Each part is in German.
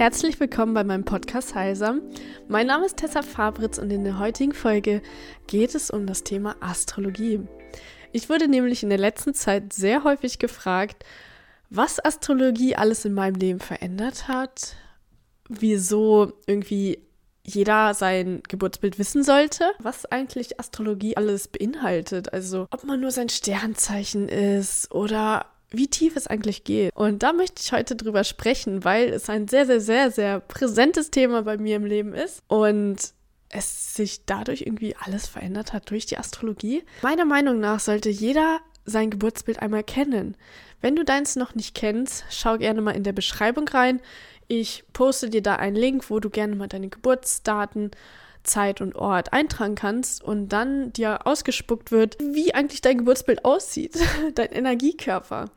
Herzlich willkommen bei meinem Podcast Heilsam. Mein Name ist Tessa Fabritz und in der heutigen Folge geht es um das Thema Astrologie. Ich wurde nämlich in der letzten Zeit sehr häufig gefragt, was Astrologie alles in meinem Leben verändert hat, wieso irgendwie jeder sein Geburtsbild wissen sollte, was eigentlich Astrologie alles beinhaltet. Also ob man nur sein Sternzeichen ist oder wie tief es eigentlich geht. Und da möchte ich heute drüber sprechen, weil es ein sehr, sehr, sehr, sehr präsentes Thema bei mir im Leben ist. Und es sich dadurch irgendwie alles verändert hat durch die Astrologie. Meiner Meinung nach sollte jeder sein Geburtsbild einmal kennen. Wenn du deins noch nicht kennst, schau gerne mal in der Beschreibung rein. Ich poste dir da einen Link, wo du gerne mal deine Geburtsdaten Zeit und Ort eintragen kannst und dann dir ausgespuckt wird, wie eigentlich dein Geburtsbild aussieht, dein Energiekörper.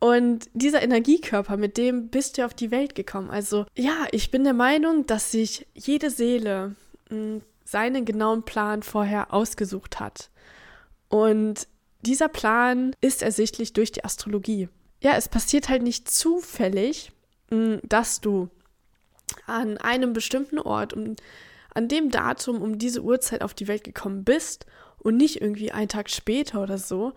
Und dieser Energiekörper, mit dem bist du auf die Welt gekommen. Also ja, ich bin der Meinung, dass sich jede Seele hm, seinen genauen Plan vorher ausgesucht hat. Und dieser Plan ist ersichtlich durch die Astrologie. Ja, es passiert halt nicht zufällig, hm, dass du an einem bestimmten Ort um an dem Datum um diese Uhrzeit auf die Welt gekommen bist und nicht irgendwie einen Tag später oder so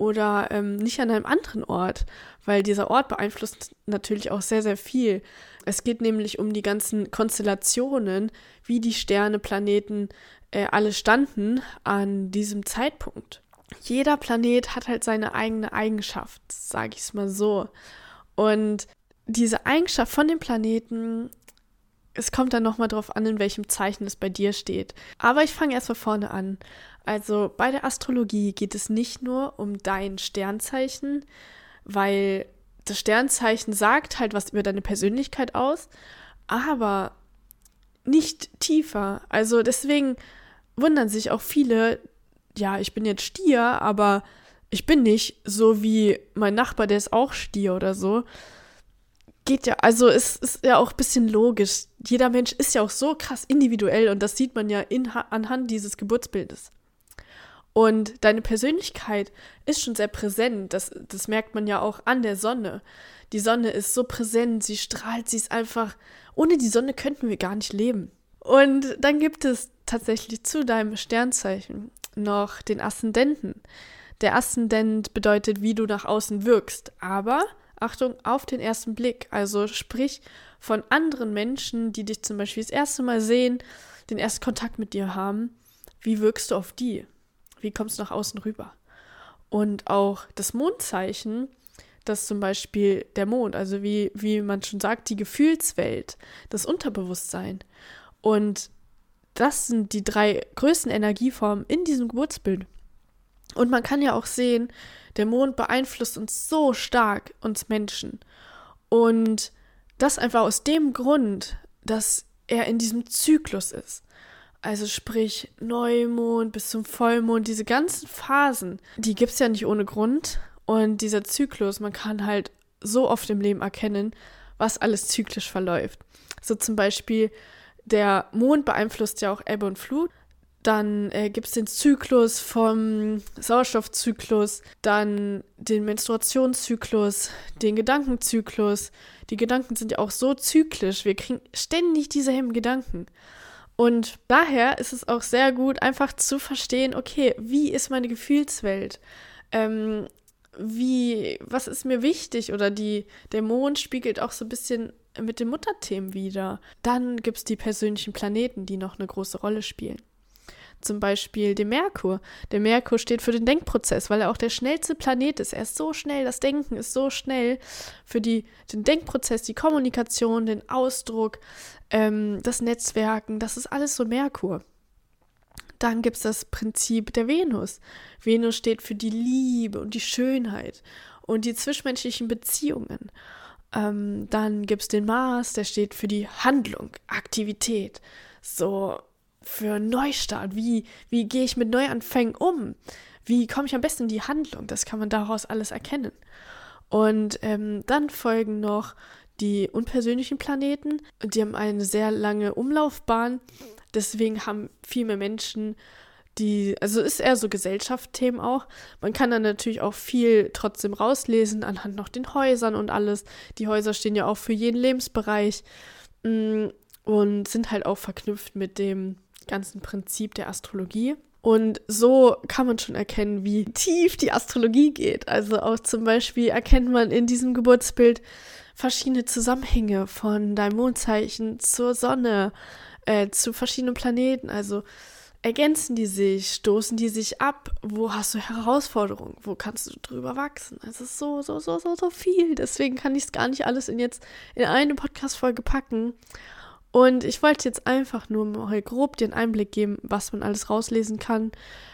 oder ähm, nicht an einem anderen Ort, weil dieser Ort beeinflusst natürlich auch sehr, sehr viel. Es geht nämlich um die ganzen Konstellationen, wie die Sterne, Planeten äh, alle standen an diesem Zeitpunkt. Jeder Planet hat halt seine eigene Eigenschaft, sage ich es mal so. Und diese Eigenschaft von dem Planeten es kommt dann nochmal drauf an, in welchem Zeichen es bei dir steht. Aber ich fange erst von vorne an. Also bei der Astrologie geht es nicht nur um dein Sternzeichen, weil das Sternzeichen sagt halt was über deine Persönlichkeit aus, aber nicht tiefer. Also deswegen wundern sich auch viele, ja, ich bin jetzt Stier, aber ich bin nicht so wie mein Nachbar, der ist auch Stier oder so geht ja, also es ist ja auch ein bisschen logisch. Jeder Mensch ist ja auch so krass individuell und das sieht man ja in, anhand dieses Geburtsbildes. Und deine Persönlichkeit ist schon sehr präsent. Das, das merkt man ja auch an der Sonne. Die Sonne ist so präsent, sie strahlt, sie ist einfach. Ohne die Sonne könnten wir gar nicht leben. Und dann gibt es tatsächlich zu deinem Sternzeichen noch den Aszendenten. Der Aszendent bedeutet, wie du nach außen wirkst. Aber Achtung, auf den ersten Blick. Also sprich von anderen Menschen, die dich zum Beispiel das erste Mal sehen, den ersten Kontakt mit dir haben. Wie wirkst du auf die? Wie kommst du nach außen rüber? Und auch das Mondzeichen, das zum Beispiel der Mond, also wie, wie man schon sagt, die Gefühlswelt, das Unterbewusstsein. Und das sind die drei größten Energieformen in diesem Geburtsbild. Und man kann ja auch sehen, der Mond beeinflusst uns so stark, uns Menschen. Und das einfach aus dem Grund, dass er in diesem Zyklus ist. Also sprich Neumond bis zum Vollmond, diese ganzen Phasen, die gibt es ja nicht ohne Grund. Und dieser Zyklus, man kann halt so oft im Leben erkennen, was alles zyklisch verläuft. So zum Beispiel, der Mond beeinflusst ja auch Ebbe und Flut. Dann äh, gibt es den Zyklus vom Sauerstoffzyklus, dann den Menstruationszyklus, den Gedankenzyklus. Die Gedanken sind ja auch so zyklisch. Wir kriegen ständig dieselben Gedanken. Und daher ist es auch sehr gut, einfach zu verstehen, okay, wie ist meine Gefühlswelt? Ähm, wie, was ist mir wichtig? Oder die, der Mond spiegelt auch so ein bisschen mit den Mutterthemen wieder. Dann gibt es die persönlichen Planeten, die noch eine große Rolle spielen zum Beispiel dem Merkur. Der Merkur steht für den Denkprozess, weil er auch der schnellste Planet ist. Er ist so schnell, das Denken ist so schnell für die, den Denkprozess, die Kommunikation, den Ausdruck, ähm, das Netzwerken, das ist alles so Merkur. Dann gibt es das Prinzip der Venus. Venus steht für die Liebe und die Schönheit und die zwischenmenschlichen Beziehungen. Ähm, dann gibt es den Mars, der steht für die Handlung, Aktivität. So, für Neustart? Wie, wie gehe ich mit Neuanfängen um? Wie komme ich am besten in die Handlung? Das kann man daraus alles erkennen. Und ähm, dann folgen noch die unpersönlichen Planeten. Die haben eine sehr lange Umlaufbahn. Deswegen haben viel mehr Menschen die, also ist eher so Gesellschaftsthemen auch. Man kann dann natürlich auch viel trotzdem rauslesen, anhand noch den Häusern und alles. Die Häuser stehen ja auch für jeden Lebensbereich. mm, und sind halt auch verknüpft mit dem ganzen Prinzip der Astrologie. Und so kann man schon erkennen, wie tief die Astrologie geht. Also auch zum Beispiel erkennt man in diesem Geburtsbild verschiedene Zusammenhänge von deinem Mondzeichen zur Sonne, äh, zu verschiedenen Planeten. Also ergänzen die sich, stoßen die sich ab? Wo hast du Herausforderungen? Wo kannst du drüber wachsen? Es ist so, so, so, so, so viel. Deswegen kann ich es gar nicht alles in jetzt in eine Podcast-Folge packen. Und ich wollte jetzt einfach nur mal grob den Einblick geben, was man alles rauslesen kann.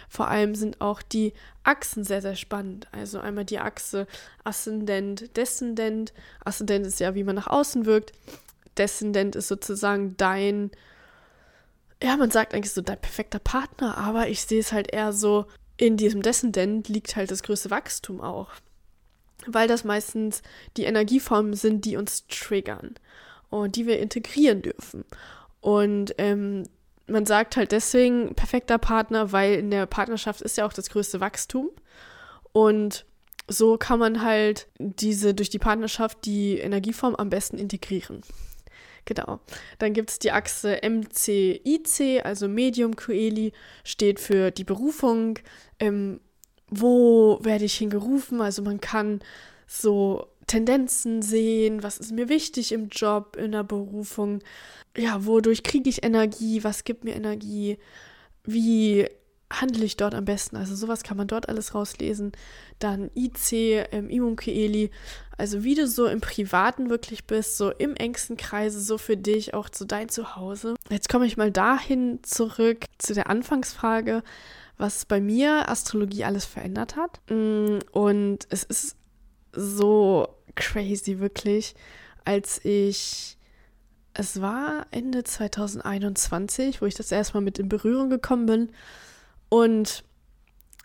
Vor allem sind auch die Achsen sehr, sehr spannend. Also einmal die Achse Aszendent, Deszendent. Aszendent ist ja, wie man nach außen wirkt. Deszendent ist sozusagen dein, ja, man sagt eigentlich so dein perfekter Partner, aber ich sehe es halt eher so, in diesem Deszendent liegt halt das größte Wachstum auch. Weil das meistens die Energieformen sind, die uns triggern und die wir integrieren dürfen. Und ähm, man sagt halt deswegen perfekter Partner, weil in der Partnerschaft ist ja auch das größte Wachstum. Und so kann man halt diese durch die Partnerschaft die Energieform am besten integrieren. Genau. Dann gibt es die Achse MCIC, also Medium Coeli, steht für die Berufung. Ähm, wo werde ich hingerufen? Also man kann so Tendenzen sehen, was ist mir wichtig im Job, in der Berufung, ja, wodurch kriege ich Energie, was gibt mir Energie, wie handle ich dort am besten. Also sowas kann man dort alles rauslesen. Dann IC, ähm, Imunkeeli, also wie du so im Privaten wirklich bist, so im engsten Kreise, so für dich, auch zu dein Zuhause. Jetzt komme ich mal dahin zurück zu der Anfangsfrage, was bei mir Astrologie alles verändert hat. Mm, und es ist so crazy, wirklich, als ich, es war Ende 2021, wo ich das erstmal mit in Berührung gekommen bin. Und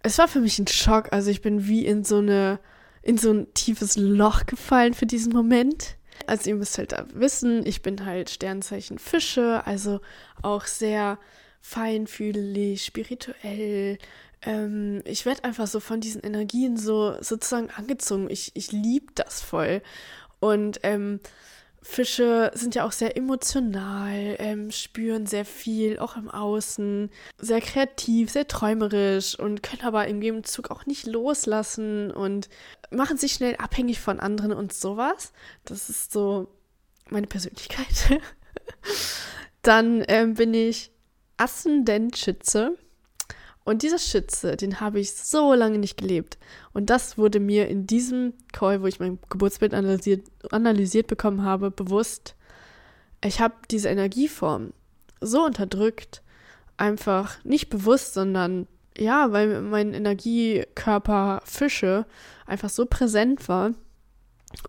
es war für mich ein Schock. Also ich bin wie in so eine, in so ein tiefes Loch gefallen für diesen Moment. Also ihr müsst halt wissen, ich bin halt Sternzeichen Fische, also auch sehr feinfühlig, spirituell, ähm, ich werde einfach so von diesen Energien so sozusagen angezogen. Ich, ich liebe das voll. Und ähm, Fische sind ja auch sehr emotional, ähm, spüren sehr viel, auch im Außen, sehr kreativ, sehr träumerisch und können aber im Gegenzug auch nicht loslassen und machen sich schnell abhängig von anderen und sowas. Das ist so meine Persönlichkeit. Dann ähm, bin ich Aszendent-Schütze. Und dieser Schütze, den habe ich so lange nicht gelebt. Und das wurde mir in diesem Call, wo ich mein Geburtsbild analysiert, analysiert bekommen habe, bewusst. Ich habe diese Energieform so unterdrückt, einfach nicht bewusst, sondern ja, weil mein Energiekörper Fische einfach so präsent war.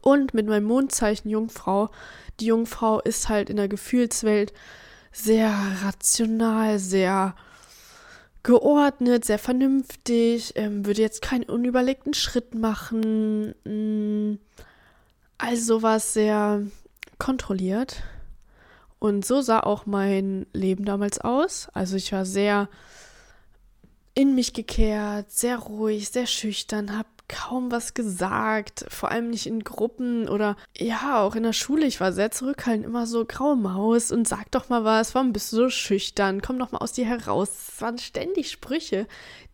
Und mit meinem Mondzeichen Jungfrau, die Jungfrau ist halt in der Gefühlswelt sehr rational, sehr geordnet, sehr vernünftig, ähm, würde jetzt keinen unüberlegten Schritt machen. Mh, mm, also sowas sehr kontrolliert. Und so sah auch mein Leben damals aus. Also ich war sehr in mich gekehrt, sehr ruhig, sehr schüchtern, habe kaum was gesagt, vor allem nicht in Gruppen oder ja, auch in der Schule. Ich war sehr zurückhaltend, immer so graue Maus und sag doch mal was, warum bist du so schüchtern? Komm doch mal aus dir heraus. Es waren ständig Sprüche,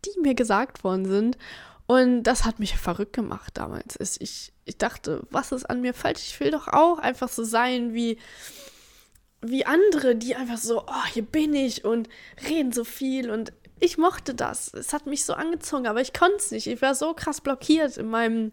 die mir gesagt worden sind. Und das hat mich verrückt gemacht damals. Ich, ich dachte, was ist an mir falsch? Ich will doch auch einfach so sein wie, wie andere, die einfach so, oh, hier bin ich und reden so viel und ich mochte das. Es hat mich so angezogen, aber ich konnte es nicht. Ich war so krass blockiert in meinem,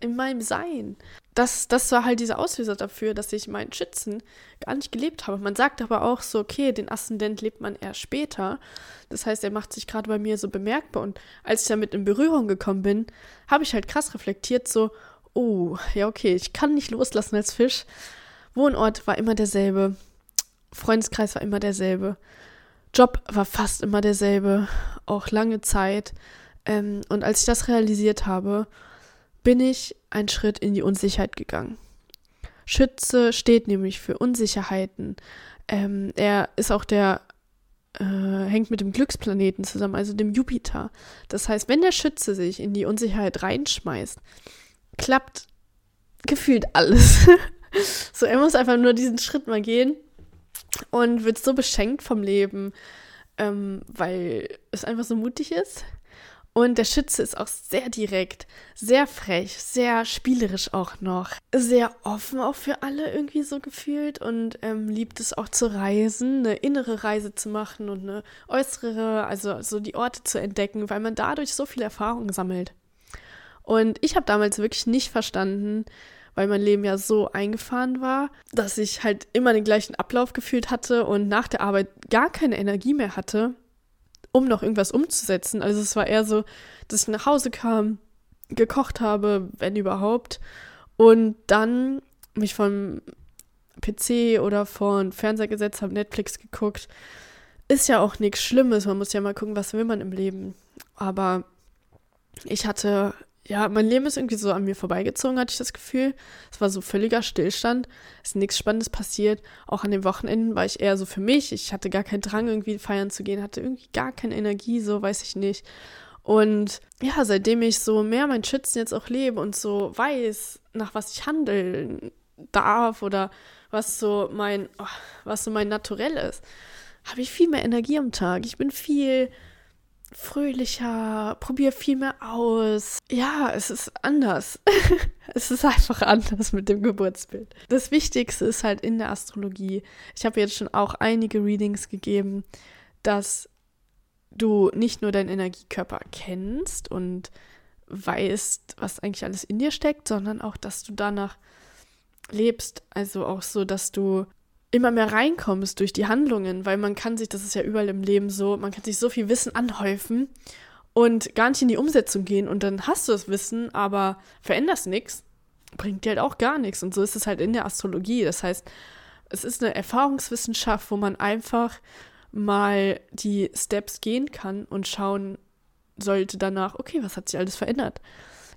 in meinem Sein. Das, das war halt dieser Auslöser dafür, dass ich meinen Schützen gar nicht gelebt habe. Man sagt aber auch so, okay, den Aszendent lebt man erst später. Das heißt, er macht sich gerade bei mir so bemerkbar. Und als ich damit in Berührung gekommen bin, habe ich halt krass reflektiert, so, oh, ja, okay, ich kann nicht loslassen als Fisch. Wohnort war immer derselbe. Freundeskreis war immer derselbe. Job war fast immer derselbe, auch lange Zeit. Ähm, und als ich das realisiert habe, bin ich einen Schritt in die Unsicherheit gegangen. Schütze steht nämlich für Unsicherheiten. Ähm, er ist auch der, äh, hängt mit dem Glücksplaneten zusammen, also dem Jupiter. Das heißt, wenn der Schütze sich in die Unsicherheit reinschmeißt, klappt gefühlt alles. so, er muss einfach nur diesen Schritt mal gehen und wird so beschenkt vom Leben, ähm, weil es einfach so mutig ist. Und der Schütze ist auch sehr direkt, sehr frech, sehr spielerisch auch noch. Sehr offen auch für alle irgendwie so gefühlt und ähm, liebt es auch zu reisen, eine innere Reise zu machen und eine äußere, also so die Orte zu entdecken, weil man dadurch so viel Erfahrung sammelt. Und ich habe damals wirklich nicht verstanden, weil mein Leben ja so eingefahren war, dass ich halt immer den gleichen Ablauf gefühlt hatte und nach der Arbeit gar keine Energie mehr hatte um noch irgendwas umzusetzen. Also es war eher so, dass ich nach Hause kam, gekocht habe, wenn überhaupt, und dann mich vom PC oder von Fernseher gesetzt habe, Netflix geguckt. Ist ja auch nichts Schlimmes. Man muss ja mal gucken, was will man im Leben. Aber ich hatte ja, mein Leben ist irgendwie so an mir vorbeigezogen, hatte ich das Gefühl. Es war so völliger Stillstand. Es ist nichts Spannendes passiert. Auch an den Wochenenden war ich eher so für mich. Ich hatte gar keinen Drang, irgendwie feiern zu gehen, hatte irgendwie gar keine Energie, so weiß ich nicht. Und ja, seitdem ich so mehr mein Schützen jetzt auch lebe und so weiß, nach was ich handeln darf oder was so mein, oh, was so mein Naturell ist, habe ich viel mehr Energie am Tag. Ich bin viel fröhlicher, probiere viel mehr aus. Ja, es ist anders. es ist einfach anders mit dem Geburtsbild. Das Wichtigste ist halt in der Astrologie. Ich habe jetzt schon auch einige Readings gegeben, dass du nicht nur deinen Energiekörper kennst und weißt, was eigentlich alles in dir steckt, sondern auch, dass du danach lebst. Also auch so, dass du immer mehr reinkommst durch die Handlungen, weil man kann sich, das ist ja überall im Leben so, man kann sich so viel Wissen anhäufen und gar nicht in die Umsetzung gehen und dann hast du das Wissen, aber veränderst nichts, bringt dir halt auch gar nichts. Und so ist es halt in der Astrologie. Das heißt, es ist eine Erfahrungswissenschaft, wo man einfach mal die Steps gehen kann und schauen sollte danach, okay, was hat sich alles verändert?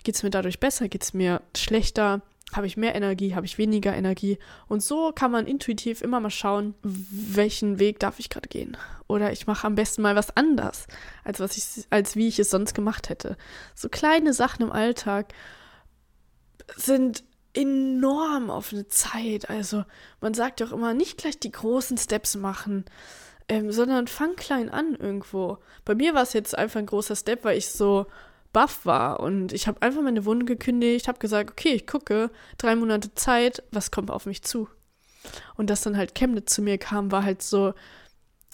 Geht es mir dadurch besser? Geht es mir schlechter? Habe ich mehr Energie? Habe ich weniger Energie? Und so kann man intuitiv immer mal schauen, welchen Weg darf ich gerade gehen. Oder ich mache am besten mal was anders, als, was ich, als wie ich es sonst gemacht hätte. So kleine Sachen im Alltag sind enorm auf eine Zeit. Also man sagt ja auch immer, nicht gleich die großen Steps machen, ähm, sondern fang klein an irgendwo. Bei mir war es jetzt einfach ein großer Step, weil ich so baff war. Und ich habe einfach meine Wunde gekündigt, habe gesagt, okay, ich gucke, drei Monate Zeit, was kommt auf mich zu? Und dass dann halt Chemnitz zu mir kam, war halt so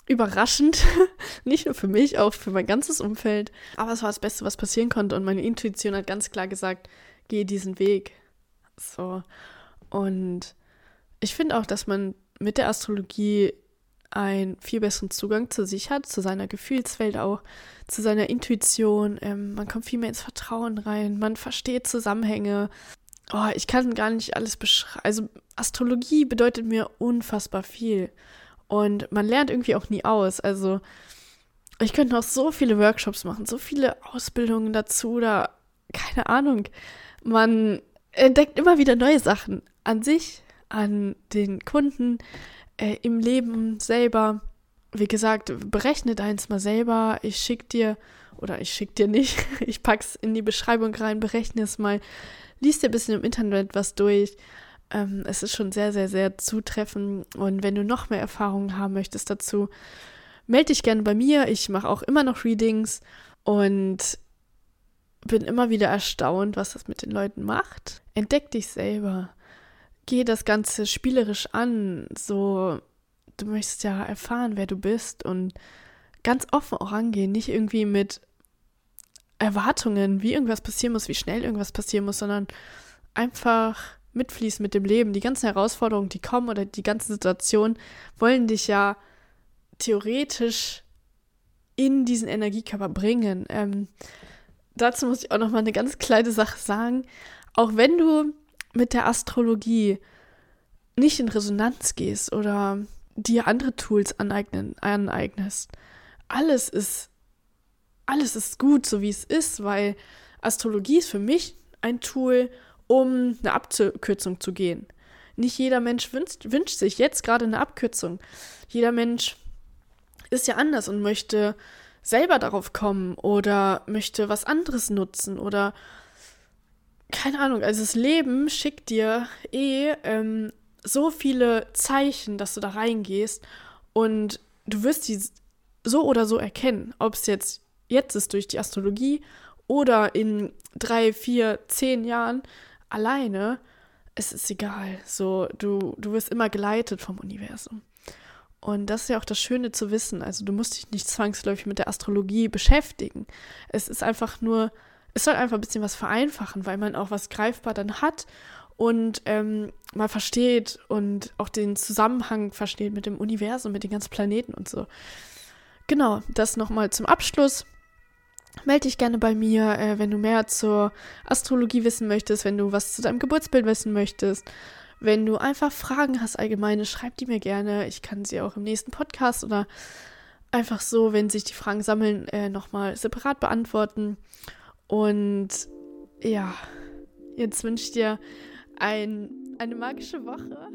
überraschend. Nicht nur für mich, auch für mein ganzes Umfeld. Aber es war das Beste, was passieren konnte. Und meine Intuition hat ganz klar gesagt, geh diesen Weg. So. Und ich finde auch, dass man mit der Astrologie einen viel besseren Zugang zu sich hat, zu seiner Gefühlswelt auch, zu seiner Intuition. Ähm, man kommt viel mehr ins Vertrauen rein, man versteht Zusammenhänge. Oh, ich kann gar nicht alles beschreiben. Also Astrologie bedeutet mir unfassbar viel. Und man lernt irgendwie auch nie aus. Also ich könnte noch so viele Workshops machen, so viele Ausbildungen dazu oder keine Ahnung. Man entdeckt immer wieder neue Sachen an sich, an den Kunden, äh, im Leben selber, wie gesagt, berechne deins mal selber. Ich schick dir, oder ich schick dir nicht, ich pack's in die Beschreibung rein, berechne es mal, lies dir ein bisschen im Internet was durch. Ähm, es ist schon sehr, sehr, sehr zutreffend. Und wenn du noch mehr Erfahrungen haben möchtest dazu, melde dich gerne bei mir. Ich mache auch immer noch Readings und bin immer wieder erstaunt, was das mit den Leuten macht. Entdeck dich selber geh das Ganze spielerisch an. So, du möchtest ja erfahren, wer du bist und ganz offen auch angehen, nicht irgendwie mit Erwartungen, wie irgendwas passieren muss, wie schnell irgendwas passieren muss, sondern einfach mitfließen mit dem Leben. Die ganzen Herausforderungen, die kommen oder die ganzen Situationen wollen dich ja theoretisch in diesen Energiekörper bringen. Ähm, dazu muss ich auch noch mal eine ganz kleine Sache sagen. Auch wenn du mit der Astrologie nicht in Resonanz gehst oder dir andere Tools aneignen, aneignest. Alles ist, alles ist gut, so wie es ist, weil Astrologie ist für mich ein Tool, um eine Abkürzung zu gehen. Nicht jeder Mensch wünscht, wünscht sich jetzt gerade eine Abkürzung. Jeder Mensch ist ja anders und möchte selber darauf kommen oder möchte was anderes nutzen oder keine Ahnung, also das Leben schickt dir eh ähm, so viele Zeichen, dass du da reingehst und du wirst die so oder so erkennen, ob es jetzt jetzt ist durch die Astrologie oder in drei, vier, zehn Jahren alleine, es ist egal. So, du, du wirst immer geleitet vom Universum. Und das ist ja auch das Schöne zu wissen. Also du musst dich nicht zwangsläufig mit der Astrologie beschäftigen. Es ist einfach nur, es soll einfach ein bisschen was vereinfachen, weil man auch was greifbar dann hat und ähm, mal versteht und auch den Zusammenhang versteht mit dem Universum, mit den ganzen Planeten und so. Genau, das nochmal zum Abschluss. Melde dich gerne bei mir, äh, wenn du mehr zur Astrologie wissen möchtest, wenn du was zu deinem Geburtsbild wissen möchtest. Wenn du einfach Fragen hast allgemeine, schreib die mir gerne. Ich kann sie auch im nächsten Podcast oder einfach so, wenn sich die Fragen sammeln, äh, nochmal separat beantworten. Und ja, jetzt wünsche ich dir ein, eine magische Woche.